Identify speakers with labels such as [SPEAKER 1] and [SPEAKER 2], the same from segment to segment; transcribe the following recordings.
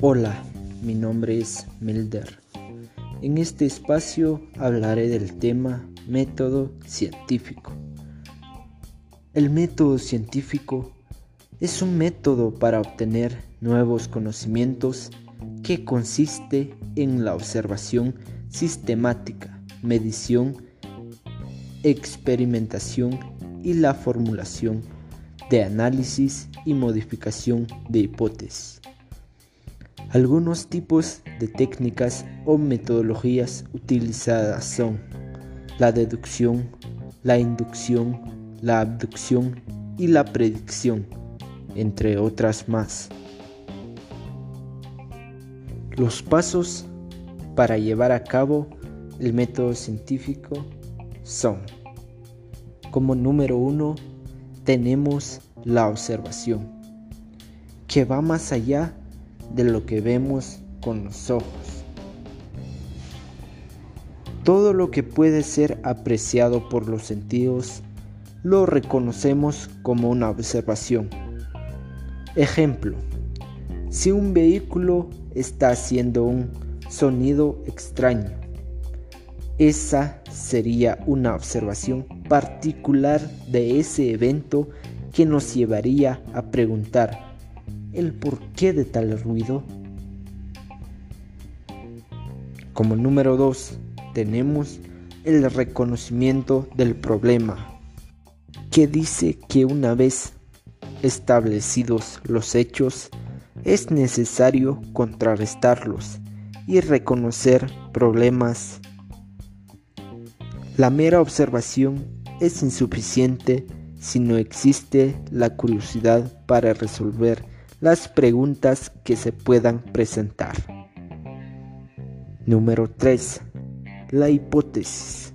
[SPEAKER 1] Hola, mi nombre es Milder. En este espacio hablaré del tema método científico. El método científico es un método para obtener nuevos conocimientos que consiste en la observación sistemática, medición, experimentación y la formulación de análisis y modificación de hipótesis. Algunos tipos de técnicas o metodologías utilizadas son la deducción, la inducción, la abducción y la predicción, entre otras más. Los pasos para llevar a cabo el método científico son, como número uno, tenemos la observación, que va más allá de lo que vemos con los ojos. Todo lo que puede ser apreciado por los sentidos lo reconocemos como una observación. Ejemplo, si un vehículo está haciendo un sonido extraño, esa sería una observación particular de ese evento que nos llevaría a preguntar el porqué de tal ruido. Como número 2 tenemos el reconocimiento del problema, que dice que una vez establecidos los hechos, es necesario contrarrestarlos y reconocer problemas. La mera observación es insuficiente si no existe la curiosidad para resolver las preguntas que se puedan presentar. Número 3. La hipótesis.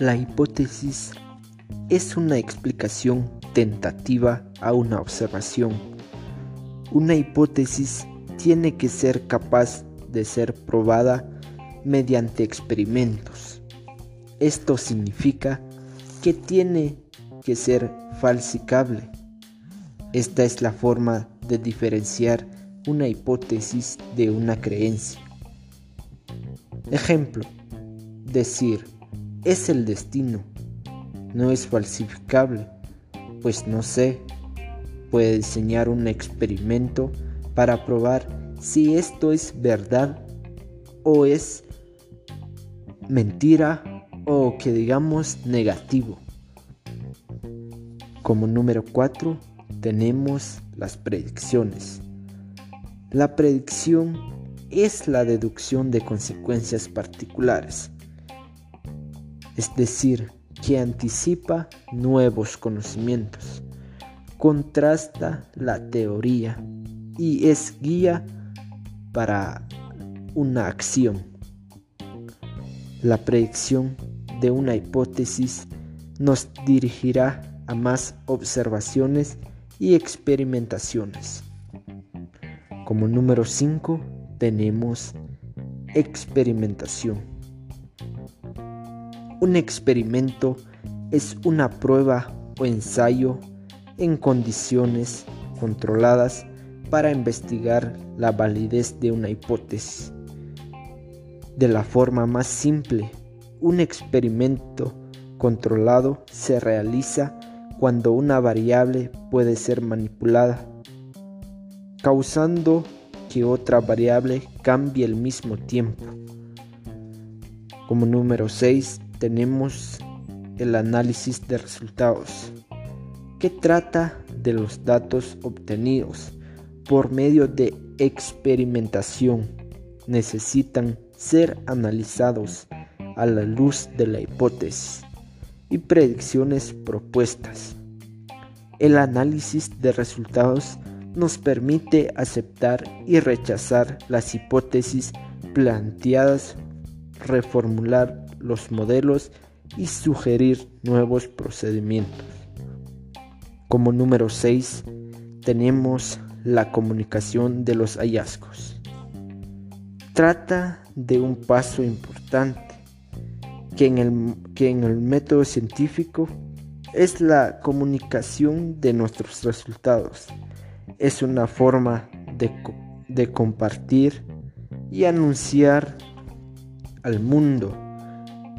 [SPEAKER 1] La hipótesis es una explicación tentativa a una observación. Una hipótesis tiene que ser capaz de ser probada mediante experimentos. Esto significa que tiene que ser falsificable esta es la forma de diferenciar una hipótesis de una creencia. Ejemplo, decir, es el destino, no es falsificable, pues no sé, puede diseñar un experimento para probar si esto es verdad o es mentira o que digamos negativo. Como número 4, tenemos las predicciones. La predicción es la deducción de consecuencias particulares, es decir, que anticipa nuevos conocimientos, contrasta la teoría y es guía para una acción. La predicción de una hipótesis nos dirigirá a más observaciones y experimentaciones. Como número 5 tenemos experimentación. Un experimento es una prueba o ensayo en condiciones controladas para investigar la validez de una hipótesis. De la forma más simple, un experimento controlado se realiza cuando una variable puede ser manipulada, causando que otra variable cambie al mismo tiempo. Como número 6 tenemos el análisis de resultados, que trata de los datos obtenidos por medio de experimentación. Necesitan ser analizados a la luz de la hipótesis y predicciones propuestas. El análisis de resultados nos permite aceptar y rechazar las hipótesis planteadas, reformular los modelos y sugerir nuevos procedimientos. Como número 6 tenemos la comunicación de los hallazgos. Trata de un paso importante que en el, que en el método científico es la comunicación de nuestros resultados. Es una forma de, compartir y anunciar al mundo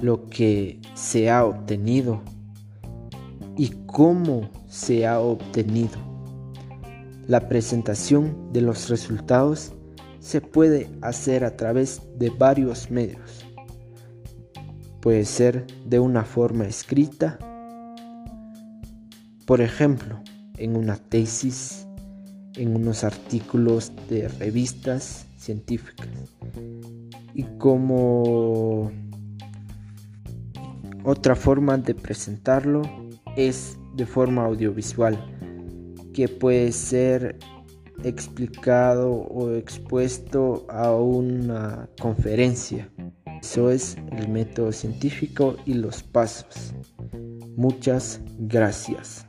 [SPEAKER 1] lo que se ha obtenido y cómo se ha obtenido. La presentación de los resultados se puede hacer a través de varios medios. Puede ser de una forma escrita, por ejemplo, en una tesis, en unos artículos de revistas científicas. Y como otra forma de presentarlo es de forma audiovisual, que puede ser explicado o expuesto a una conferencia. Eso es el método científico y los pasos. Muchas gracias.